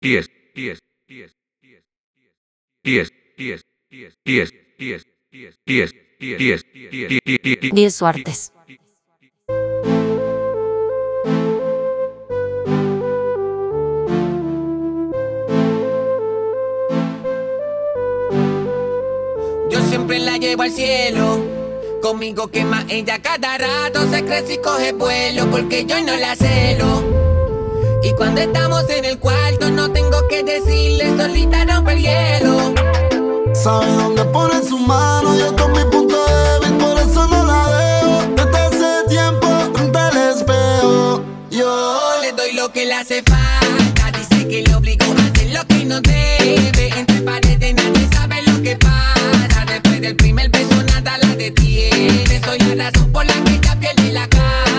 10, 10, 10, 10, 10, 10, 10, 10, 10, 10, 10, 10, 10, 10 suertes. Yo siempre la llevo al cielo. Conmigo quema ella cada rato. Se crece y coge vuelo porque yo no la celo. Y cuando estamos en el cuarto, no tengo que decirle, solita rompe el hielo. Sabe dónde pone su mano, yo con mi punto débil, por eso no la dejo. Desde hace tiempo frente al espejo. Yo le doy lo que le hace falta. Dice que le obligo a hacer lo que no debe. Entre paredes nadie sabe lo que pasa. Después del primer beso nada la detiene. Soy la razón por la que ella pierde la calma.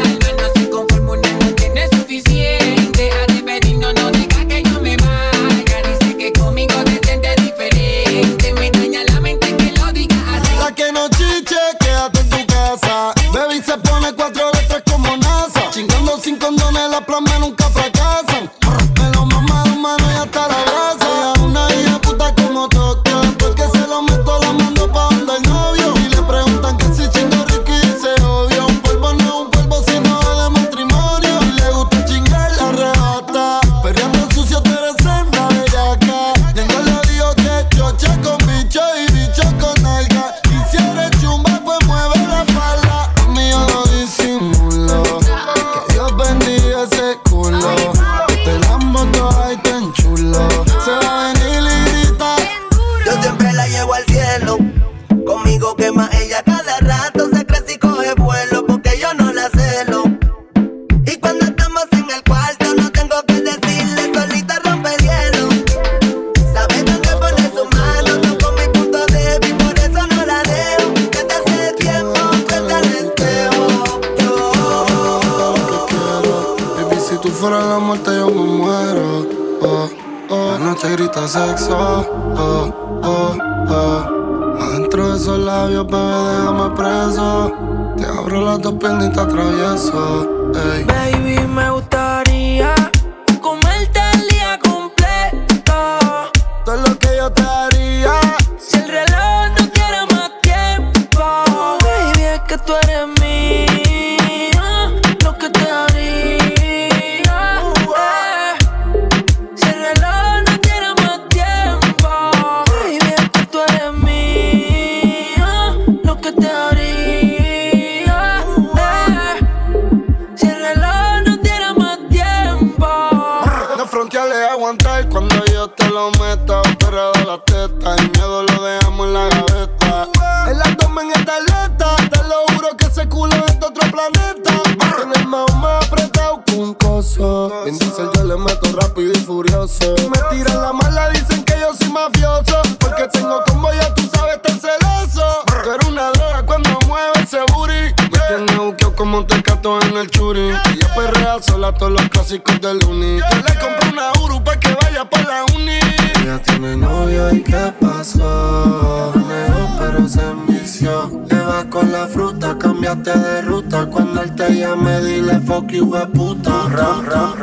Lo meta. Pero de la teta, el miedo lo dejamos en la gaveta. El abdomen está alerta, te lo juro que ese culo es de otro planeta. Tiene el más más apretado que un coso. Bien dice yo le meto rápido y furioso. Me tiran la mala, dicen que yo soy mafioso. Porque tengo como ya como tecato en el churi. Ella perrea sola todos los clásicos del uni. Yo le compré una Uru pa' que vaya pa' la uni. Ella tiene novio y ¿qué pasó? Negó pero se envició. Le vas con la fruta, cambiaste de ruta. Cuando él te llame, dile fuck you, puta. Ra, ra.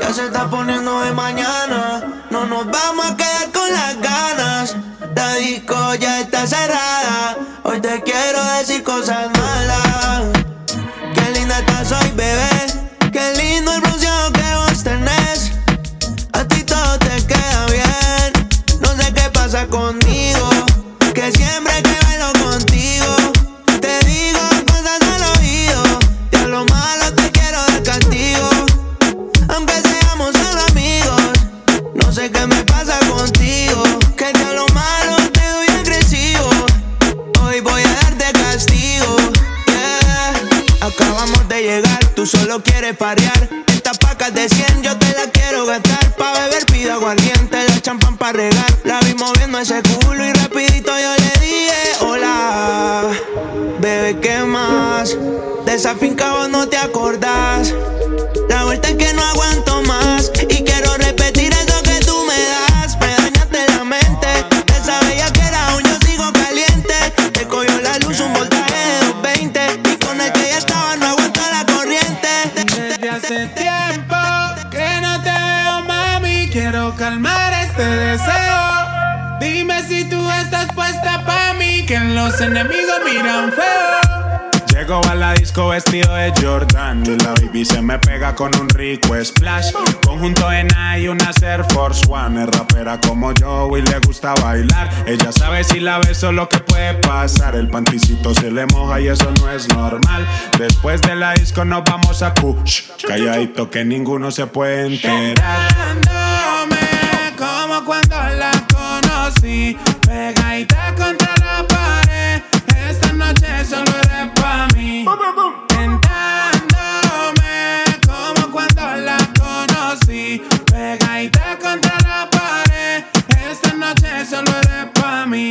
Ya se está poniendo de mañana. No nos vamos a quedar con las ganas. La disco ya está cerrada. Hoy te quiero decir cosas splash. Conjunto en y una Air Force One. Es rapera como yo y le gusta bailar. Ella sabe si la beso lo que puede pasar. El panticito se le moja y eso no es normal. Después de la disco nos vamos a Kush. Calladito que ninguno se puede enterar. como cuando la conocí. Pegadita contra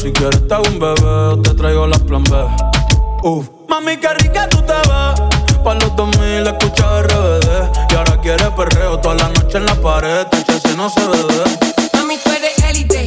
Si quieres te hago un bebé, te traigo las plan B. Uf. Mami, qué rica tú te ves. Pa' los 2000 escucha RBD. Y ahora quieres perreo toda la noche en la pared. Tache, si no se bebe. Mami, tú eres élite,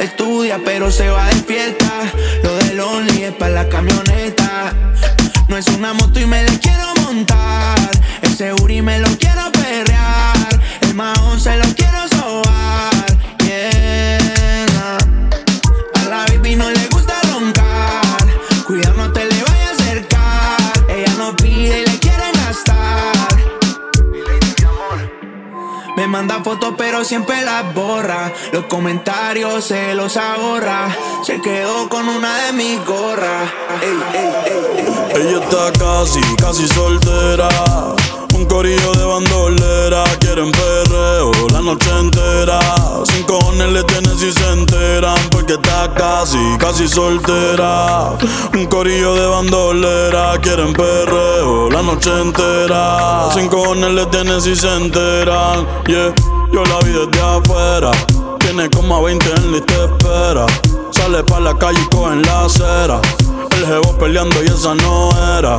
Estudia, pero se va de fiesta. Lo del Only es para la camioneta. No es una moto y me la quiero montar. El Uri me lo quiero perrear. El mahón se lo quiero sobar. Manda fotos pero siempre las borra. Los comentarios se los ahorra. Se quedó con una de mis gorras. Ey, ey, ey. Ella está casi, casi soltera. Un corillo de bandolera, quieren perreo la noche entera. Sin cojones le tienen si se enteran, porque está casi, casi soltera. Un corillo de bandolera, quieren perreo la noche entera. Sin cojones le tienen si se enteran, yeah. Yo la vi desde afuera. Tiene como a 20 en y te espera. Sale pa' la calle y coge la acera. El jevo peleando y esa no era.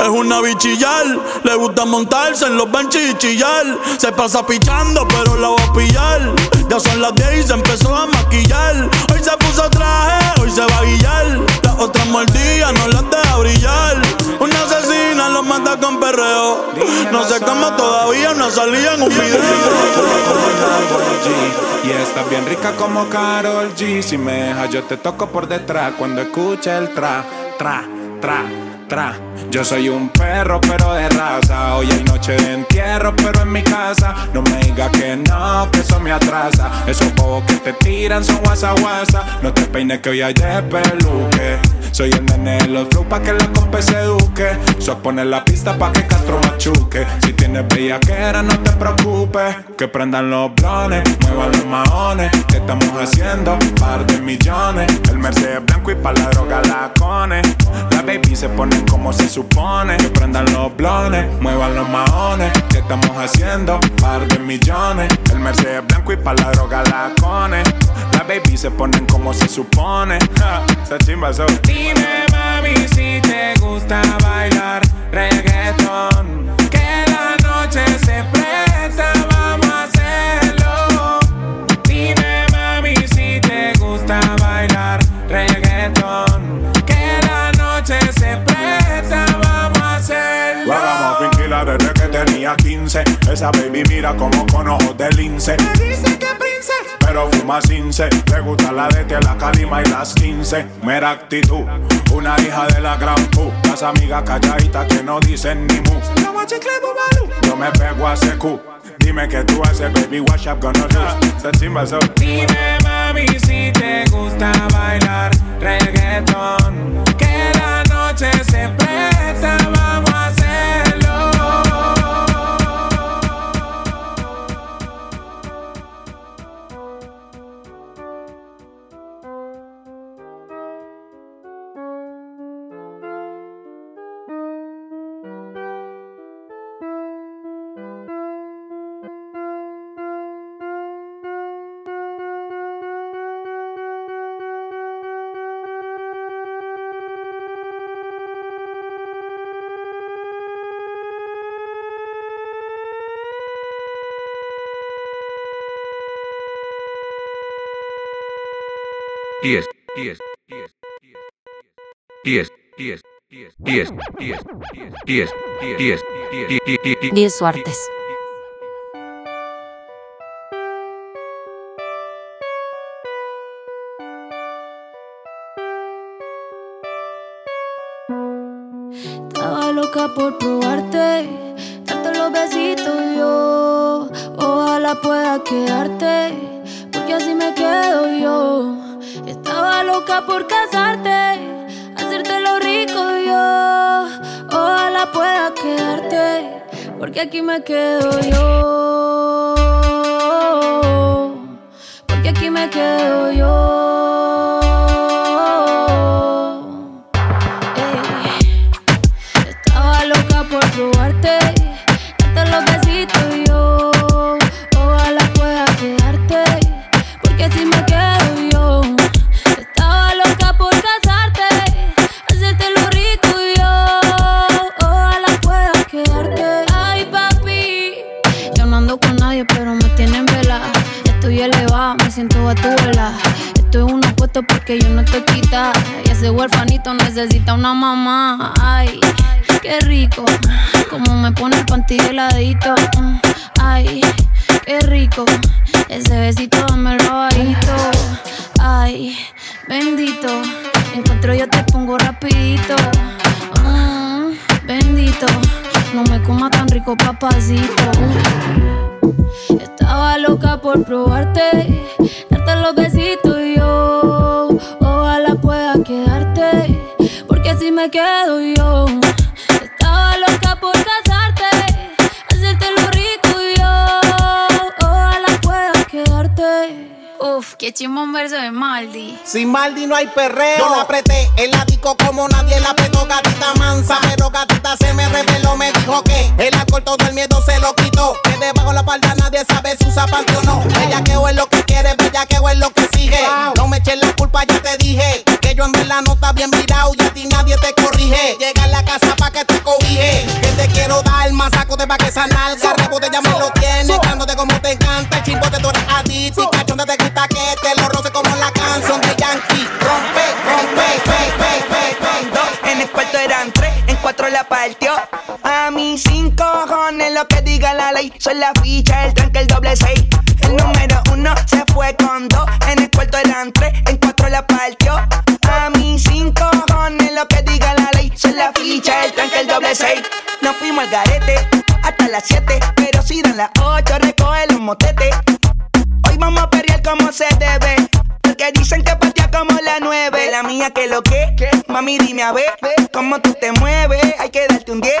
Es una bichillar, le gusta montarse en los benches y chillar. Se pasa pichando, pero la va a pillar. Ya son las 10 y se empezó a maquillar. Hoy se puso traje, hoy se va a guillar. Las otras mordidas no las deja brillar. Una asesina lo manda con perreo. No sé cómo todavía no salía en un video. Y estás bien rica como Carol G. Si me dejas, yo te toco por detrás cuando escuche el tra, tra, tra, Yo soy un perro, pero de raza. Hoy hay noche de entierro, pero en mi casa. No me digas que no, que eso me atrasa. Esos bobos que te tiran son guasa guasa. No te peines que hoy de peluque. Soy el nene de los flow pa' que la compa se eduque. So poner la pista pa' que Castro machuque. Si tienes bellaquera, no te preocupes. Que prendan los blones, muevan los maones. ¿Qué estamos haciendo? Par de millones. El Mercedes blanco y pa' la droga la cone. La baby se ponen como se supone. Que prendan los blones, muevan los maones. ¿Qué estamos haciendo? Par de millones. El Mercedes blanco y pa' la droga la cone. La baby se ponen como se supone. Ja, esa chimba so. Dime mami si te gusta bailar reggaeton. 15. Esa baby mira como con ojos de lince. Me dice que princesa pero fuma cince. Le gusta la de la calima y las 15. Mera actitud, una hija de la gran pu. Las amigas calladitas que no dicen ni mu. Yo me pego a secu. Dime que tú haces, baby, wash up gonna. Esa chimba so. Dime, mami, si te gusta bailar reggaeton. Que la noche se presta, 10, 10, 10, 10, 10, 10, 10, 10, 10, 10, 10, 10, 10, 10, 10, chimba un verso de Maldi. Sin Maldi no hay perreo. La apreté el disco como nadie la apretó. Gatita mansa, pero gatita se me reveló. Me dijo que el alcohol todo el miedo se lo quitó. Que debajo la palda nadie sabe si usa panty o no. Ella que es lo que quiere, bella que es lo que sigue. No me eches la culpa, ya te dije. Que yo en verdad no está bien virado y a ti nadie te corrige. Llega a la casa pa' que te cobije. Que te quiero dar más saco de pa' que esa Son la ficha, el tranque, el doble seis El número uno se fue con dos. En el cuarto eran tres, en cuatro la partió. A mis cinco cojones lo que diga la ley. Son la ficha, el tranque, el doble 6. Nos fuimos al garete hasta las 7. Pero si dan las 8, recoge los motetes. Hoy vamos a perrear como se debe. Porque dicen que patea como la 9. La mía que lo que. Mami, dime a ver cómo tú te mueves. Hay que darte un 10.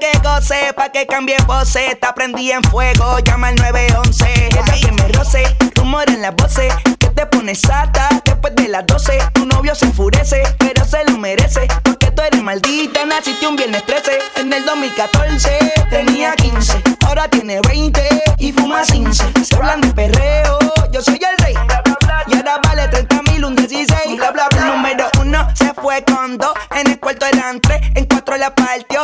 Que goce, pa' que cambie voces. Te aprendí en fuego, llama al 911. Ella que me roce, rumor en las voces. Que te pones sata después de las 12. Tu novio se enfurece, pero se lo merece. Porque tú eres maldita, naciste un viernes 13. En el 2014 tenía 15, ahora tiene 20 y fuma 15. Se hablan de perreo, yo soy el rey. Y ahora vale 30 mil, un 16. Bla, bla, bla. Número uno se fue con dos. En el cuarto eran tres, en cuatro la partió.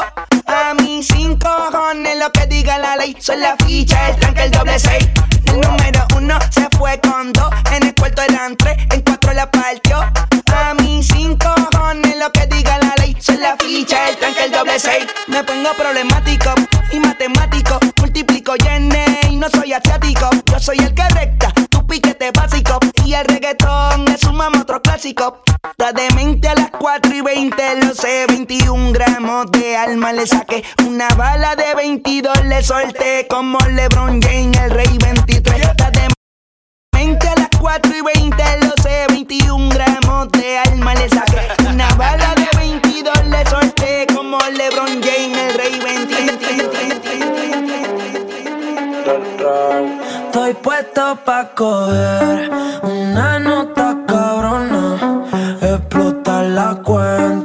6. Son la ficha, el tranque, el doble 6. El número uno se fue con dos. En el cuarto eran tres, en cuatro la partió. A mis cinco cojones lo que diga la ley. Son la ficha, el tranque, el doble 6. Me pongo problemático y matemático. Multiplico y y no soy asiático. Yo soy el que recta y el reggaetón es un mamo otro clásico. Está demente a las 4 y 20, lo sé. 21 gramos de alma le saqué. Una bala de 22 le solté. Como LeBron James, el rey 23. Está demente a las 4 y 20, lo sé. 21 gramos de alma le saqué. Una bala de 22 le solté. Como LeBron James, el rey 23. Estoy puesto pa' coger una nota cabrona, explotar la cuenta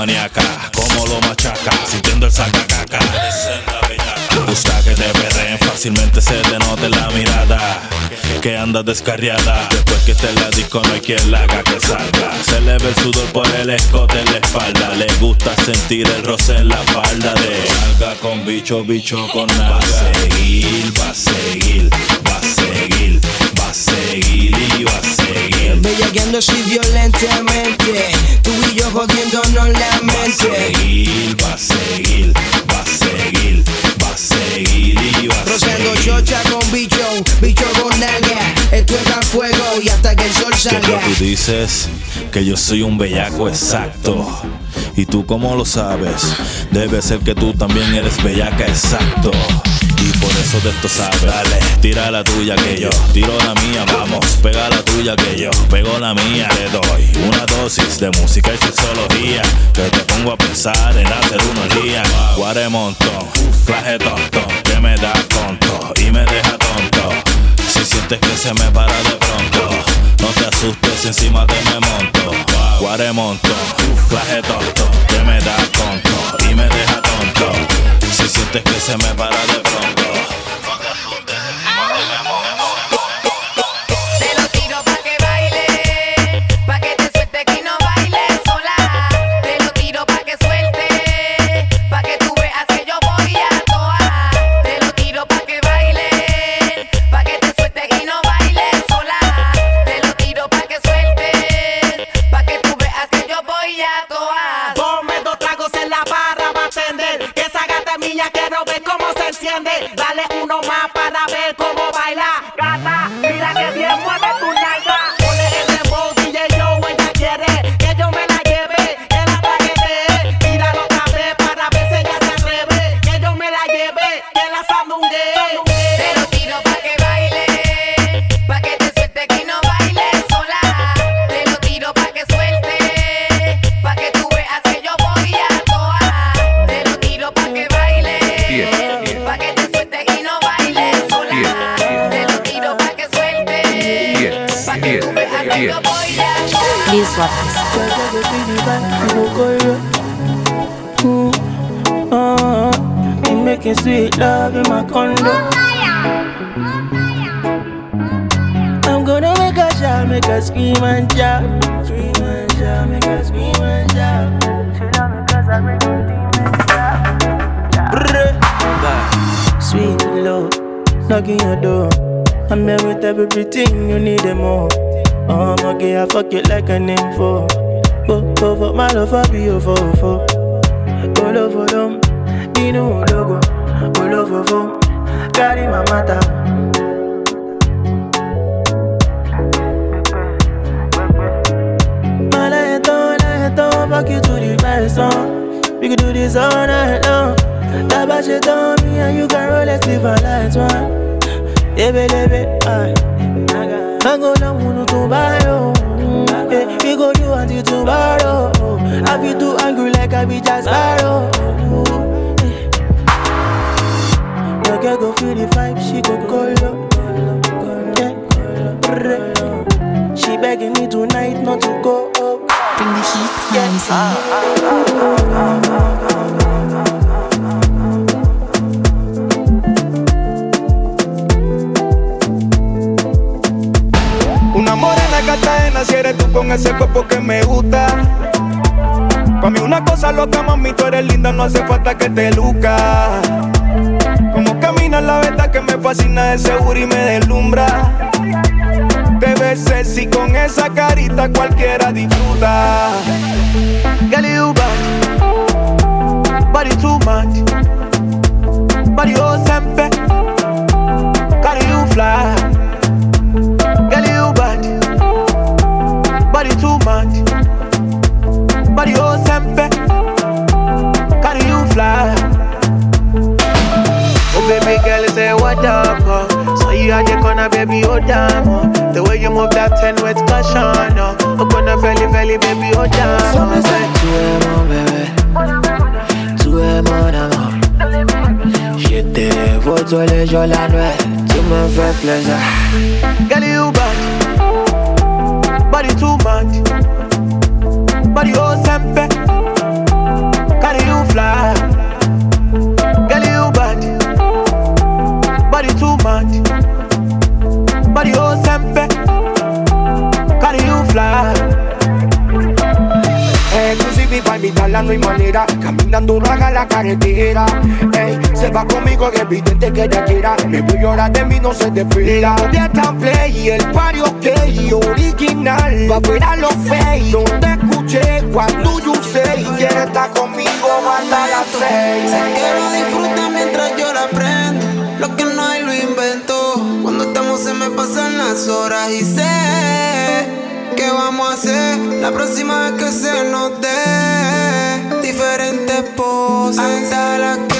como lo machaca, sintiendo el sacacaca. Gusta que te perreen, fácilmente se te nota en la mirada. Que andas descarriada. Después que esté en la disco, no hay quien la haga que salga. Se le ve el sudor por el escote en la espalda. Le gusta sentir el roce en la falda de Salga con bicho, bicho con nada. Va a seguir, va a seguir, a seguir, va a seguir y va a seguir. Bellaqueando así violentamente. Tú y yo jodiéndonos la Va a mente. seguir, va a seguir, va a seguir, va a seguir y va a Rociando seguir. chocha con bicho, bicho con nalga. Esto es a fuego y hasta que el sol salga. tú dices que yo soy un bellaco exacto. Y tú cómo lo sabes, debe ser que tú también eres bellaca exacto. Eso de esto sabes. Dale, tira la tuya que yo tiro la mía. Vamos, pega la tuya que yo pego la mía. Le doy una dosis de música y sexología. Que te pongo a pensar en hacer unos días. Guaremontón, claje tonto, que me da tonto y me deja tonto. Si sientes que se me para de pronto, no te asustes, encima te me monto. Guaremonto, claje tonto, que me da tonto y me deja tonto. Si sientes que se me para de pronto, Dale uno más para ver tú veas que yo voy a toa. Please swap Uh, I'm making sweet love in my condo. I'm gonna make a shout, make her scream and shout. Scream and shout, make her scream and shout. She love me 'cause I bring the demons Sweet love, knocking your door. I'm here with everything you need and more. Oh, I'm okay, I fuck you like an info. Oh, oh, oh, my love, I'll be your for, for. All over them, you know, logo. All over them, carry my matter. walk you to the song. We could do this all night long. That bad shit on me and you can roll it if I light one. Lebe lebe, aye. Mango na munu tomorrow. Oh. Yeah, we go do until tomorrow. Oh. I be too angry like I be just sparrow. Oh. Your girl go feel the vibe, she go colo. Yeah. She begging me tonight not to go up. Bring the heat, Una Cartagena, si eres tú con ese cuerpo que me gusta. Pa' mí una cosa loca, mami, tú eres linda, no hace falta que te luca. Como caminas, la verdad que me fascina de seguro y me deslumbra. Te ves sexy con esa carita, cualquiera disfruta. Girl, you bad, body too much, body oh sempe, carry you fly. Body too much, body oh sempe, carry you fly. Oh baby girl, say what up, oh. So you at the corner, baby, oh damn, oh. The way you move that ten with passion, oh. oh the belly, belly, baby, oh damn, So oh. me say, tu es mon bébé, tu es mon amour. Je te vois tous les jours la nuit, tu me fais plaisir. Girl, you bad, body too much, body oh sempe, carry you fly. Girl, you bad, body too much, body oh sempe, carry you fly. Exclusive para invitarla no hay manera. Caminando uno haga la carretera. Ey, se va conmigo es evidente que ella quiera. Me voy a llorar de mí no se despega La novia está en play el party ok Original, va fuera lo fake No te escuché cuando yo usé Y quiere estar conmigo hasta las seis. Sé que lo disfruta mientras yo la prendo. Lo que no hay lo invento. Cuando estamos se me pasan las horas y sé la próxima vez que se nos dé diferentes poses. Hasta la que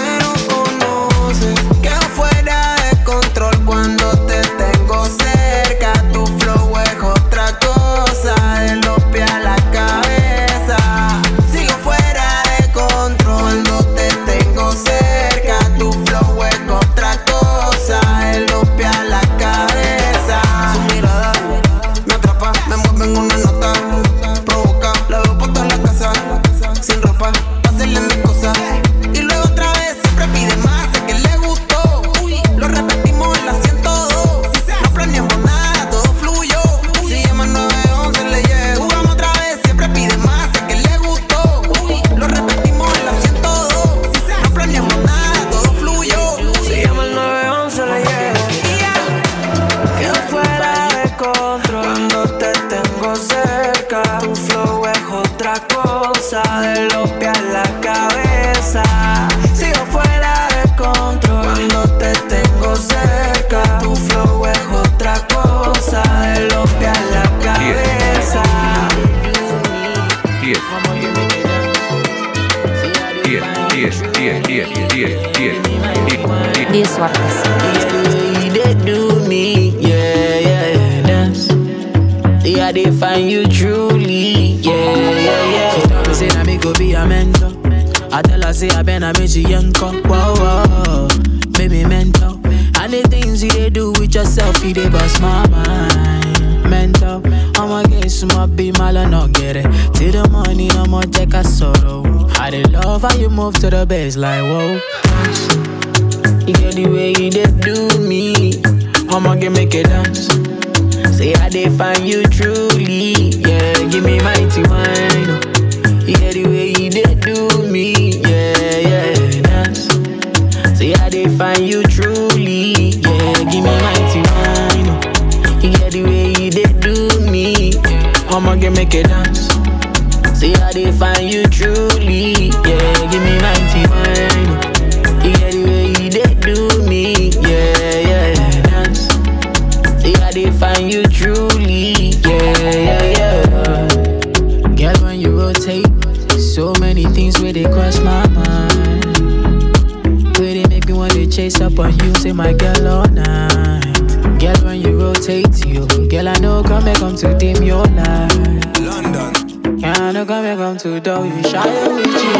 move to the bass like whoa. You get the way you did do me. I'ma get make it dance. Say I dey find you truly, yeah. Give me mighty wine. You get the way you did do me, yeah, yeah. Dance. Say I dey find you truly, yeah. Give me mighty wine. You get the way you did do me. I'ma get make it dance. Say I dey find you up on you, say my girl all night. Girl, when you rotate you, girl, I know come and come to dim your light. London. Yeah, I know come and come to do you shy with you.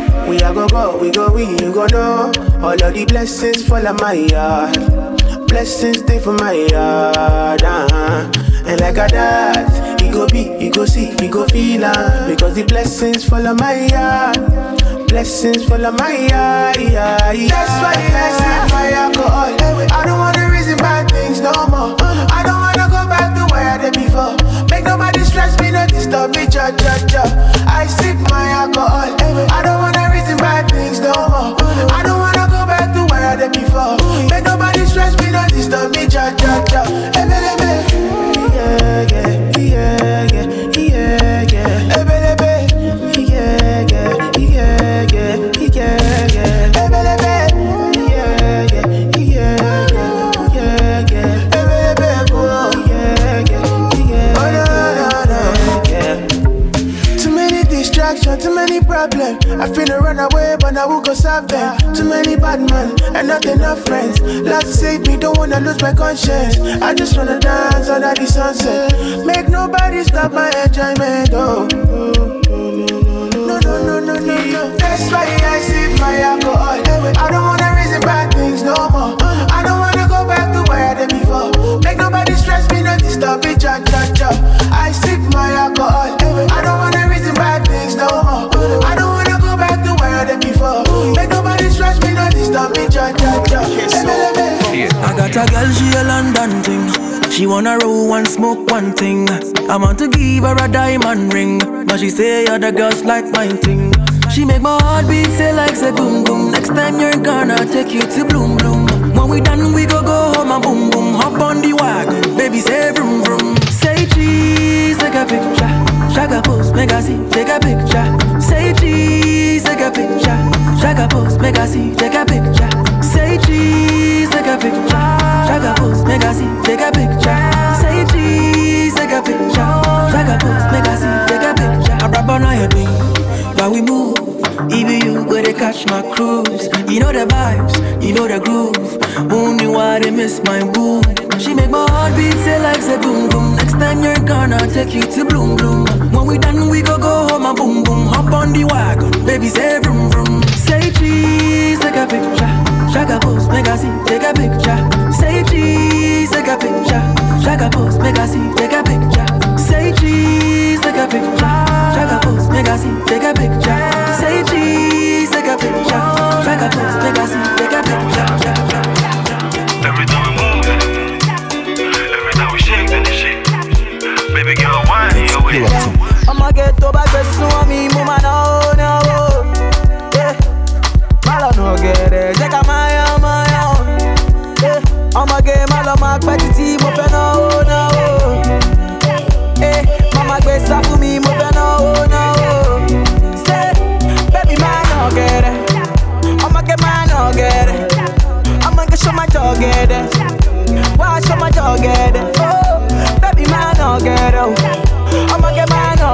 we a go go, we go we, you go know. All of the blessings fall on my yard. Blessings stay for my yard. Uh-huh. And like a that, he go be, he go see, he go feel uh, Because the blessings fall on my yard. Blessings fall on my yard. Yeah, yeah. That's why I sip my alcohol. I don't wanna reason bad things no more. I don't wanna go back to where I did before. Make nobody stress me, no disturb me, cha cha cha. I sip my alcohol. I don't disturb me, cha cha cha. Oh, yeah, yeah, yeah. Too many distractions, too many problems. I finna run away, but I will go solve them. Too many bad men and not enough friends. Love save me, don't wanna lose my conscience. I just wanna dance under the sunset. Make nobody stop my enjoyment. Oh, no, no, no, no, no, no. That's why I sip my alcohol. I don't wanna reason bad things no more. I don't wanna She wanna roll one, smoke one thing. I want to give her a diamond ring, but she say other girls like mine thing. She make my heart beat say like say boom boom. Next time you're gonna take you to bloom bloom. When we done, we go go home and boom boom. Hop on the wagon, baby say vroom vroom. Say cheese, take a picture. Shaka pose, make I see, take a picture. Say cheese, take a picture. Shaka pose, make I see, take a picture. Say cheese, take a picture. Shaka pose, make I see, take a picture. Say cheese, take a picture. Shaka pose, make I see, take a picture. I rub on your thing, while we move. Even you go to catch my cruise. You know the vibes, you know the groove. Only why they miss my boo. She make my heart beat say like say boom boom. Next time you're gonna take you to bloom bloom. When we done, we go go home and boom boom. Hop on the wagon, baby say vroom vroom cheese, take a picture. Shaka pose, make I see, take a picture. Say cheese, take a picture. Shaka pose, make I see, take a picture. Say cheese, take a picture. Shaka pose, make I see, take a picture. Say cheese, take a picture. Shaka pose, make I see, take a picture. Every time we move, every time we shake, then it shake. Baby girl, why are with me? I'ma get to my best, so I mama.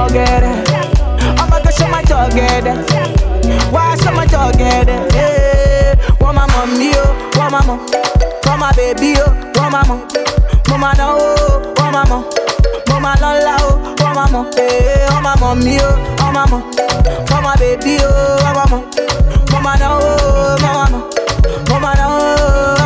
together. Oh my gosh, I'm together. Why am I together? Hey, want my mommy, oh, want my mom. Want my baby, oh, want my mom. Mama no, oh, want my mom. Mama la, oh, want my mom. Hey, want my mommy, oh, want my mom. Want my baby, oh, want my mom. Mama no, oh, mama, mama no.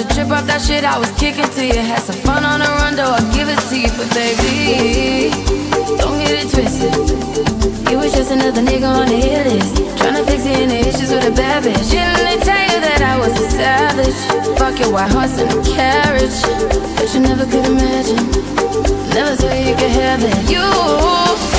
A trip off that shit I was kicking to you. Had some fun on the run, though I'll give it to you. But baby, don't get it twisted. You was just another nigga on the hit list. to fix any issues with a bad bitch. Didn't they tell you that I was a savage? Fuck your white horse and a carriage. But you never could imagine. Never thought you could have it. You.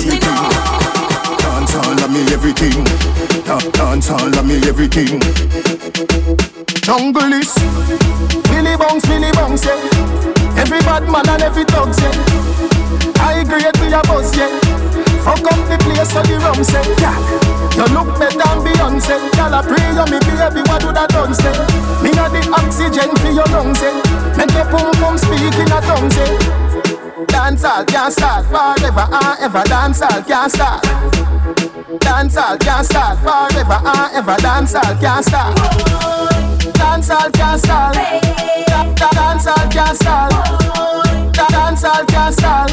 On. Dance all of me everything. Da- Dance all of me everything. Jungle is Billy Billy yeah. Every bad man and every yeah. I grade a yeah. Fuck up the place the say. You look better than Beyonce. Y'all a pray you me baby, what do that say? Me a the oxygen for your lungs, eh. Make your pum pum speak in a tongue, say. Dancehall can't start forever and ever. Dancehall can't start. Dancehall can't start forever and ever. Dancehall can't start. Dancehall can't start. Da- da- Dancehall can't start. Da- Dancehall can't start.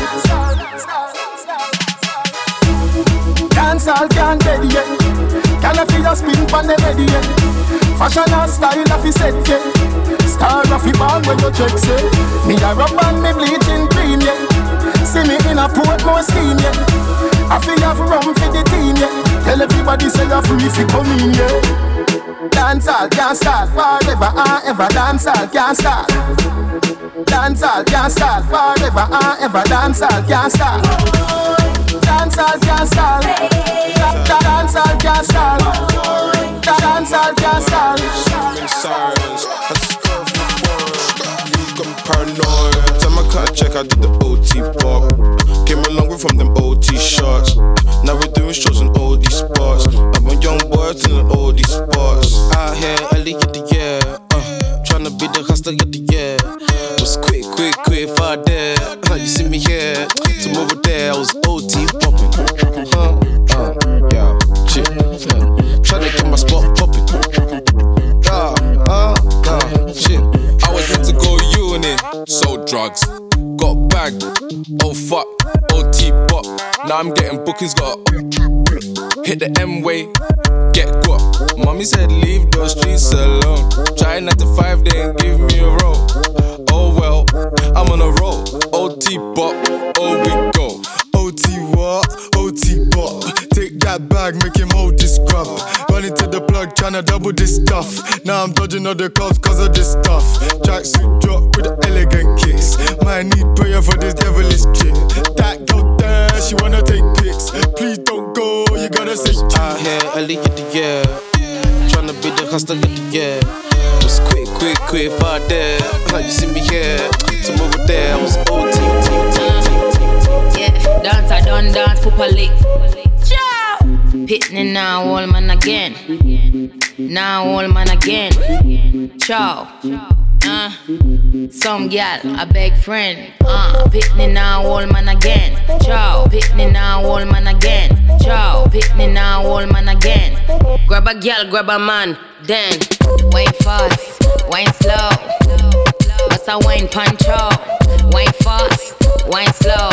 Dancehall can't dead yet. Can I feel your spin pon the ready yet? Fashion and style of set yeah. Star of the band when you check say. Me a rub and me bleaching cream yeah. See me in a Portmore scheme yeah. I feel have rum for the team yeah. Tell everybody say you're free fi come in yeah. Dancehall can't start forever and ever. Dancehall can't start. Dancehall can't start forever and ever. Dancehall can't start. Dancehall Dancehall Dancehall forest. League, I'm paranoid. Time I cut a check, I do the OT pop. Came a long way from them OT shots. Now we're doing shows in all these spots. I'm a young boy in all these spots. Out here, early in the year. Uh, tryna be the hustler of the year. Quick, quick, quick, far there. Uh, you see me here, over there. I was OT popping. Huh? Uh, yeah, shit. Yeah. Tryna get my spot popping. Go uni, sold drugs, got bagged. Oh fuck, OT pop. Now I'm getting bookings, got hit the M way, get got. Mommy said leave those streets alone. Try not to five, they ain't give me a roll. Oh well, I'm on a roll. OT oh we go. OT what? OT bop. Take that bag, make him hold this grub. Run into the plug, tryna double this stuff. Now I'm dodging all the cops cause of this stuff. Tracksuit drop with elegant kicks. Might need prayer for this devilish chick. That girl there, she wanna take pics. Please don't go, you gotta say Out here, early in the year. Tryna be the hustler of the year. Was quick, quick, quick, far there. Uh, you see me here, some over there. I was OT. Dance I done dance properly. Ciao. Pitney now, all man again. Now all man again. Ciao. Uh, some gal, a beg friend. Uh, Pitney now, all man again. Ciao. Pitney now, all man again. Ciao. Pitney now, all man again. Grab a gal, grab a man. Then wine fast, wine slow. That's a wine puncho. Wine fast, wine slow.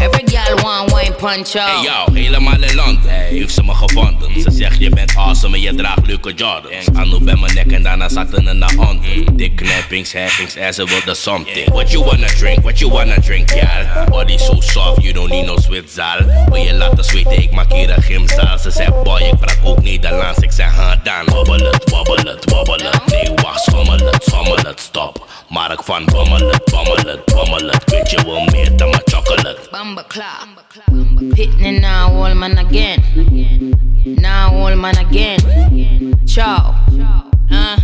Every gal want wine puncho. Hey yo, helemaal in Londen heeft ze me gevonden. Ze zegt je bent awesome en je draagt leuke Jordans. Anu bij mijn nek en daarna zaten ze naar onder. Dik knappings, happings en ze wilde something. What you wanna drink, what you wanna drink, gal? Body so soft, you don't need no zwitzaal. Wil je laten zweten, ik maak hier een gymzaal. Ze zegt boy, ik praat ook Nederlands. Ik zeg ha dan, wobbel het, wobbel het, wobbel het. Nee wacht, schommel het, schommel het, stop. Mark van bommel het, bommel het, bommel het. Weet je wel meer dan mijn chocolate. Bumba clock. Pitney now, all man again. Now all man again. Ciao. Uh,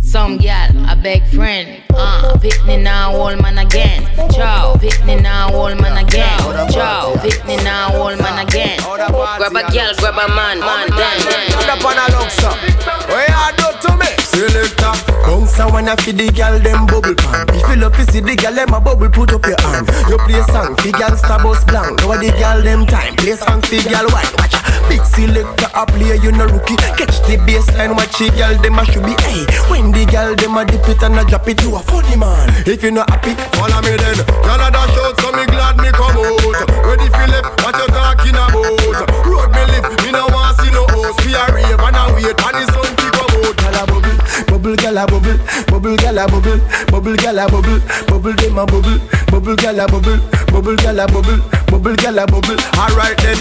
some gal, a beg friend. Uh, Pitney now, all man again. Ciao. Pitney now, all man again. Ciao. Pitney now, all man again. Grab a gal, grab a man, man, then, then. Put up on a long stop. What you do to me? Selector. Uh. Bounce and wanna feed the gal them bubble pan. If you love to see the gal them a bubble, put up your hand. You play song fi gal star bus blank. Now the gal them time. Play song fi gal white. Watch a big selector a play you no rookie. Catch the baseline, watch the gal them a should be. Hey, when the gal them a dip it and a drop it, you a funny man. If you not happy, follow me then. Gal a dash out, so me glad me come out. Ready fi left, what you talking about? Road me live, me no want see no host. We a rave and a wait, and the sun bubble, bubble, gal a bubble, bubble. gala bubble, bubble gala bubble, bubble dem a bubble, bubble gala bubble, bubble gala bubble, bubble gala bubble. Alright then,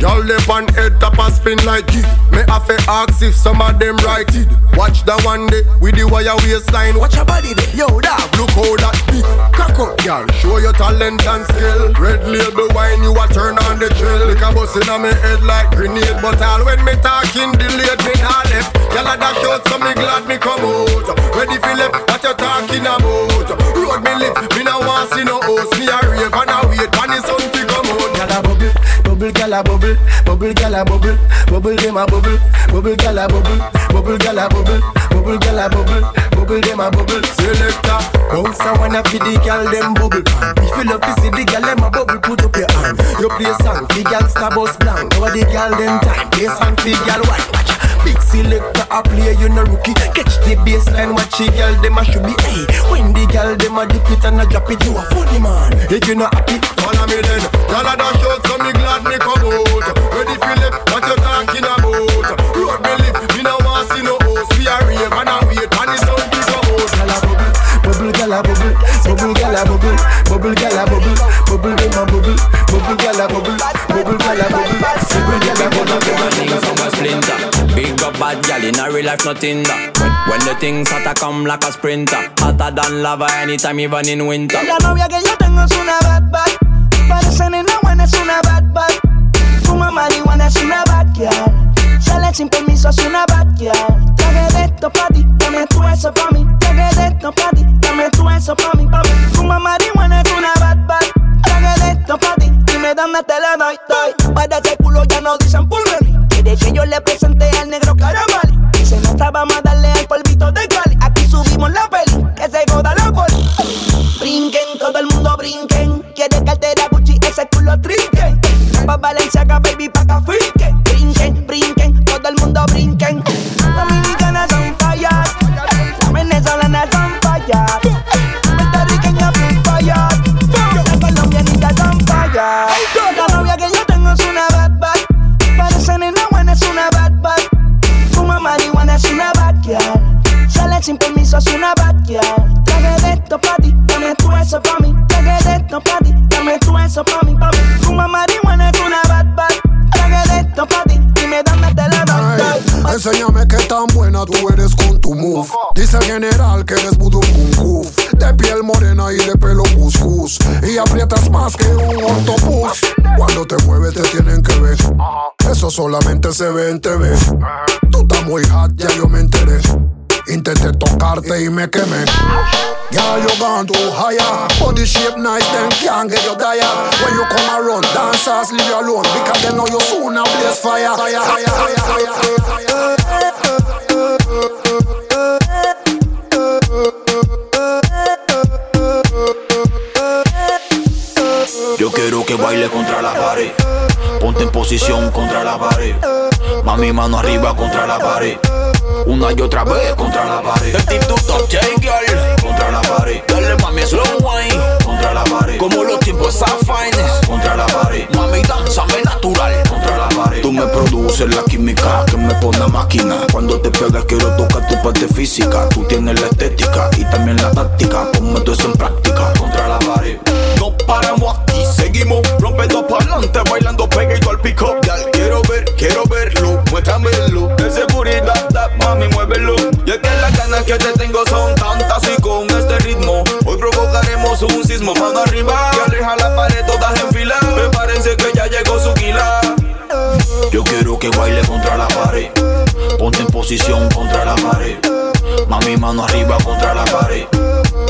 y'all lip on head top a spin like it. Me have to ask if some of them right it. Watch the one day with the wire waistline. Watch your body there, yo dog. Look how that beat. Cock up, y'all. Show your talent and skill. Red label wine, you a turn on the chill. Like a bus in me head like grenade, but all when me talking delayed, me not left. Y'all a dash out, so me glad me come out. Ready for left, what you talking about? Road me lit, me no want see no host. Me a rave and a wait, the sun fi come out. Gala bubble, bubble gala bubble, bubble gala bubble, bubble dem a bubble, bubble gala bubble, bubble gala bubble, bubble gala bubble, bubble dem a bubble. Selector, bounce a wanna fi the gal dem bubble. If you love to see the gal dem a bubble, put up your hand. You play song fi gal star bus blank. Over the gal dem time, play song fi gal white. Watch Big selector a play, you no rookie. Catch the baseline, watch the gal dem a should be. Hey, when the gal dem a dip it and a drop it, you a funny man. If you not happy, follow me then. Y'all a dash out, so me glad me come out. Ready left, what you talking about? Road me lit, me no want see no host. We a rave and a wait, and the sun fi come out. bubble gala bubble, bubble gala bubble, bubble gala bubble, bubble dem a bubble, bubble gala bubble, bubble gala bubble, bubble gala bubble, Running from a splinter. Big up bad gal in a real life, nothing that. When, the things hotter come like a sprinter. Hotter than lava anytime, even in winter. La novia que yo tengo es una bad bad. Parece nena buena, es una bad bad. Fuma marihuana, es una bad girl. Sale sin permiso, es una bad girl. Traje de esto pa' ti, dame tú eso pa' mí. Traje de esto pa' ti, dame tú eso pa' mí, pa' mí. Fuma marihuana, es una bad bad. Traje de esto pa' ti, dime dónde te la doy, doy. Para ese culo ya no dicen pulveri. Quiere que yo le presente al negro se ve en TV. Tú estás muy hot, ya yo me enteré. Intenté tocarte y me quemé. Girl, you gone too higher. Body shape nice, them can't get you dire. When you come around, dancers leave you alone because they know you soon a blaze fire, fire, fire, fire, posición contra la pared. Mami, mano arriba contra la pared. Una y otra vez contra la pared. El TikTok top girl contra la pared. Dale mami slow wine contra la pared. Como los tiempos esa finest contra la pared. Mami, danzame natural contra la pared. Tú me produces la química que me pone a máquina. Cuando te pegas quiero tocar tu parte física. Tú tienes la estética y también la táctica. Ponme todo eso en práctica contra la pared. No paramos Gal, quiero ver, quiero verlo, muéstramelo. De seguridad, da, mami, muévelo. Y es que las ganas que te tengo son tantas y con este ritmo hoy provocaremos un sismo. Mano arriba y aleja la pared todas en fila. Me parece que ya llegó su quila. Yo quiero que baile contra la pared. Ponte en posición contra la pared. Mami, mano arriba contra la pared.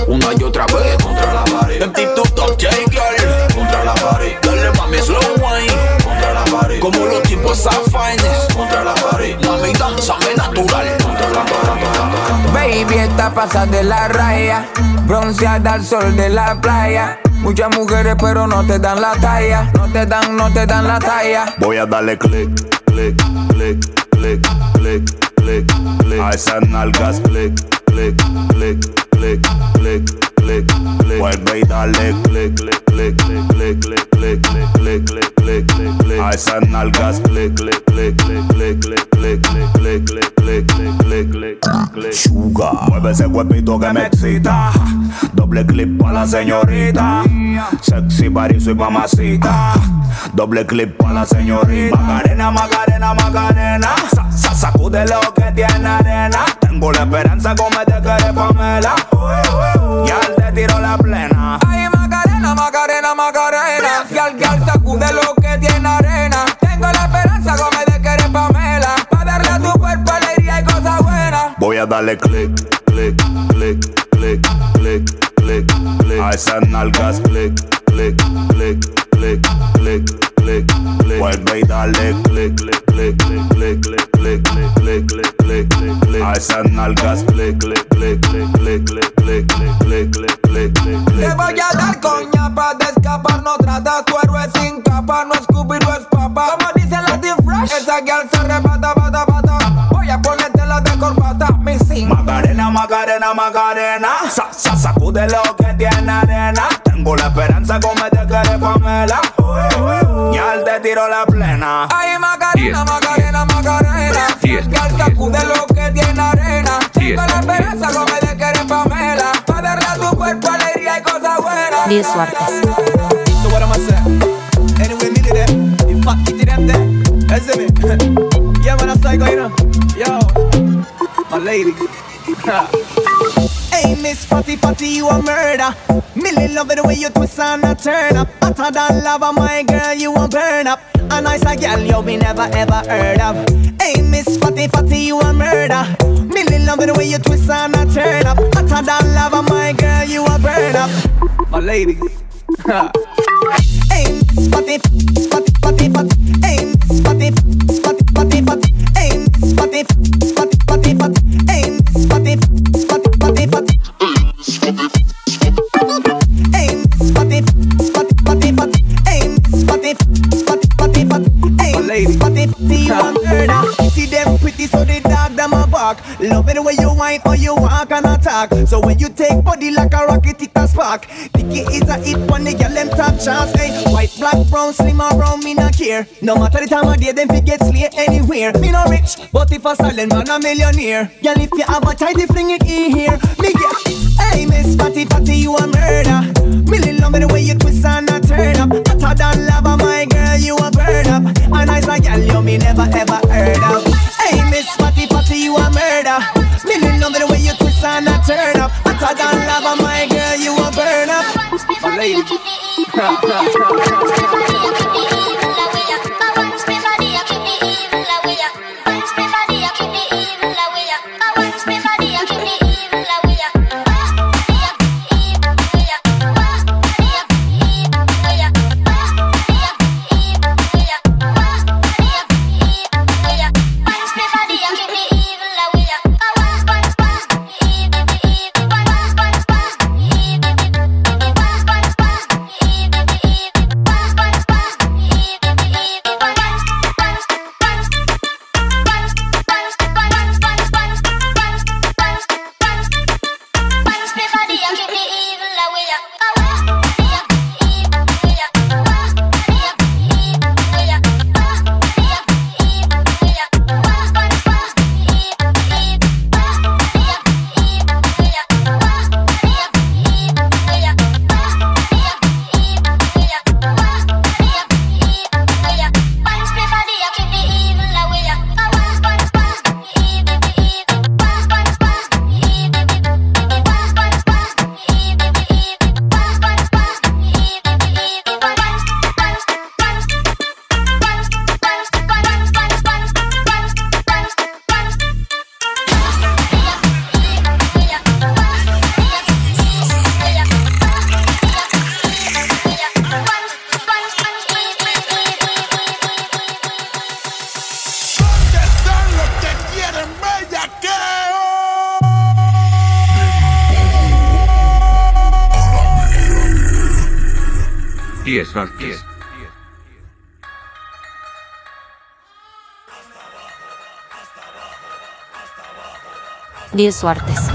Una y otra vez contra la pared. En TikTok top J girl contra la pared. Dale mami slow wine pared. Como los tiempos esa finest contra la pared. Mami, danzame natural contra la pared. Baby, está pasada de la raya. Bronceada al sol de la playa. Muchas mujeres, pero no te dan la talla. No te dan, no te dan la talla. Voy a darle click, click, click, click, click, click, click. A esas nalgas, click, click. click, click, click, click, click. Vuelve y dale click, click, click, click, click, click, click, click, click. A esas nalgas click, click, click, click, click, click, click, click, click, click, click, click, click, click. Sugar, mueve ese cuerpito que me excita. Doble clip para la señorita. Sexy body, soy mamacita. Doble clip para la señorita. Macarena, Macarena, Macarena. Sa, sa, sacude lo que tiene arena. Tengo la esperanza como te quiere Pamela. Y al te tiro la plena. Ay, Macarena, Macarena, Macarena. Gal, gal, sacude lo que tiene arena. Tengo la esperanza como de que eres Pamela. Pa' darle a tu cuerpo alegría y cosas buenas. Voy a darle click, click, click, click, click, click, click. A esas nalgas click, click, click, click, click, click, click. Vuelve y dale click, click, click, click, click, click, click, click, click, click, click, click. A esas nalgas click, click, click, click, click, click, click, click, click, click, click, click, Te click. voy a dar coña pa' de escapar. No trata tu héroe sin capa. No es Scooby, no es papa. Como dice la Fresh Esa girl se rebata, bata, bata. Voy a ponerte la de corbata. Mi sin. Macarena, Macarena, Macarena. Sa, sa, sacude lo que tiene arena. Tengo la esperanza como te quiere Pamela. Y al te tiro la plena. Ay, Macarena, Macarena, Macarena. Yes. Gal, sacude lo que tiene arena. Tengo la esperanza como de que eres Pamela. Pa' darle a tu cuerpo alegría y cosas buenas. Diez suertes. So what am I saying? Anyway, me did it. In fact, it them there. That's me. yeah, man, I'm psycho, you know. Yo, my lady. hey, Miss Fatty Fatty, you a murder. Millie love it the way you twist and a turn up. Hotter than lava, my girl, you a burn up. A nice girl you be never ever heard of. Hey, Miss Fatty Fatty, you a murder. Millie love it the way you twist and a turn up. Hotter than lava, my girl, you a burn up. My lady. Hey, spotty, spotty, spotty, spotty. Hey, Love it the way you whine or you walk and attack. So when you take body like a rocket, it a spark. Dicky is a hit when they get them top chance. Hey, white, black, brown, slim or brown, me not care. No matter the time of day, them fi get slay anywhere. Me no rich, but if a silent man a millionaire. Girl, if you have a tidy, fling it in here. Me get. Hey, Miss Fatty Fatty, you a murder. Millie love it the way you twist and a turn up. I Hotter than lava, my girl, you a burn up. A nice a girl, you me never ever heard of. A murder. Love it the way you twist and a turn up. Hotter than lava, my girl, you a burn up. My lady. 10 suertes.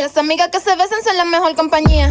Las amigas que se besan son la mejor compañía.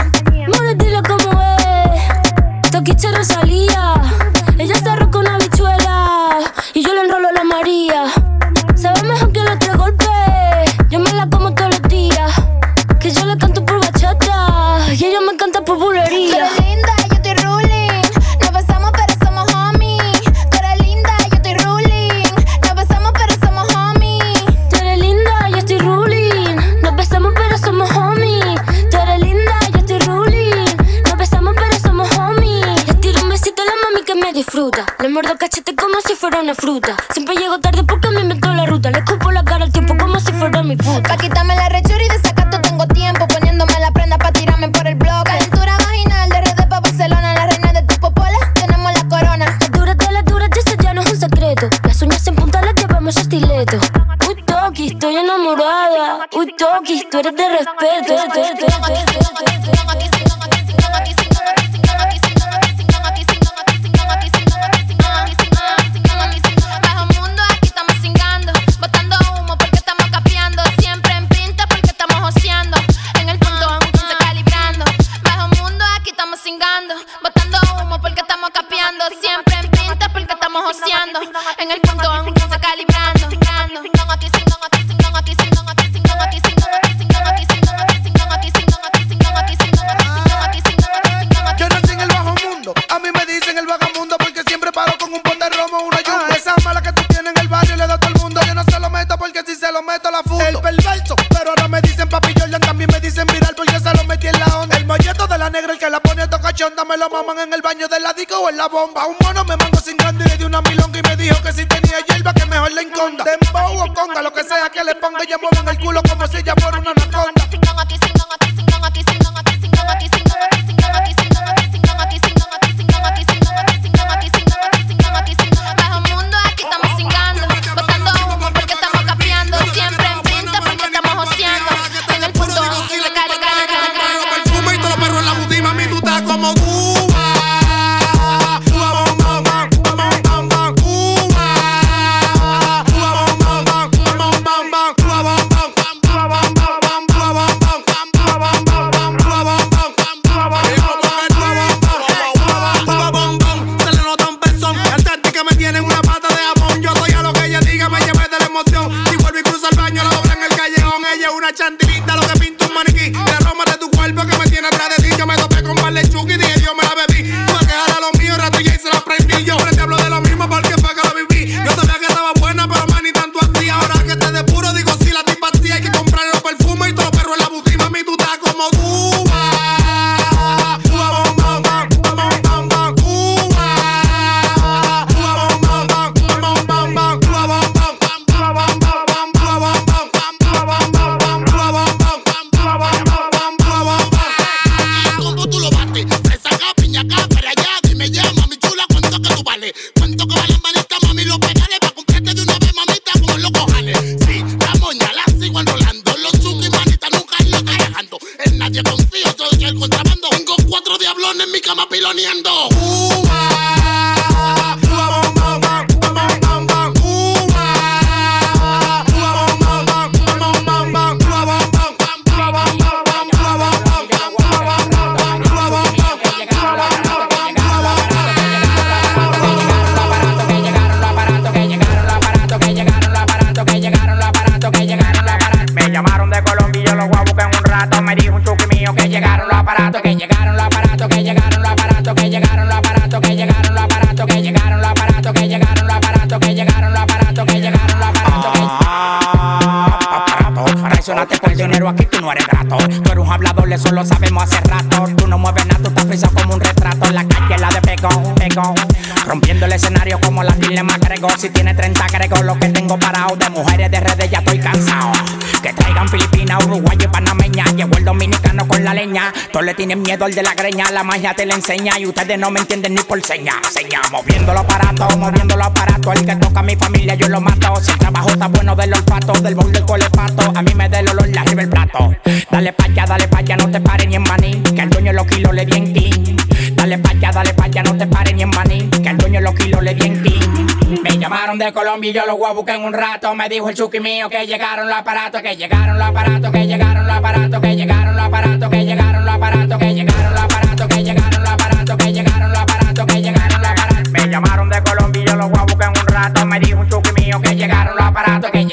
la bomba, un la magia te la enseña y ustedes no me entienden ni por seña. Seña, moviendo los aparatos, moviendo los aparatos. El que toca a mi familia yo lo mato. Si el trabajo está bueno del olfato, del bol del colepato, a mí me da el olor la arriba el plato. Dale pa' allá, dale pa' allá, no te pares ni en maní, que el dueño los kilos le di en ti. Dale pa' allá, dale pa' allá, no te pares ni en maní, que el dueño los kilos le di en ti. Me llamaron de Colombia y yo los voy a buscar en un rato. Me dijo el chuki mío que llegaron los aparatos, que llegaron los aparatos, que llegaron los aparatos. parado, alguém?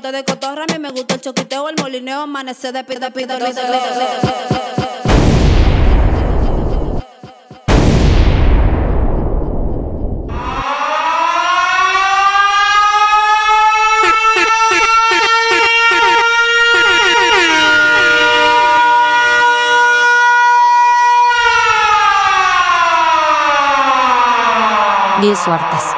te de cotorra, a me gusta el choquiteo, el molineo, amanecer de pita, pita, pita, Diez suertes.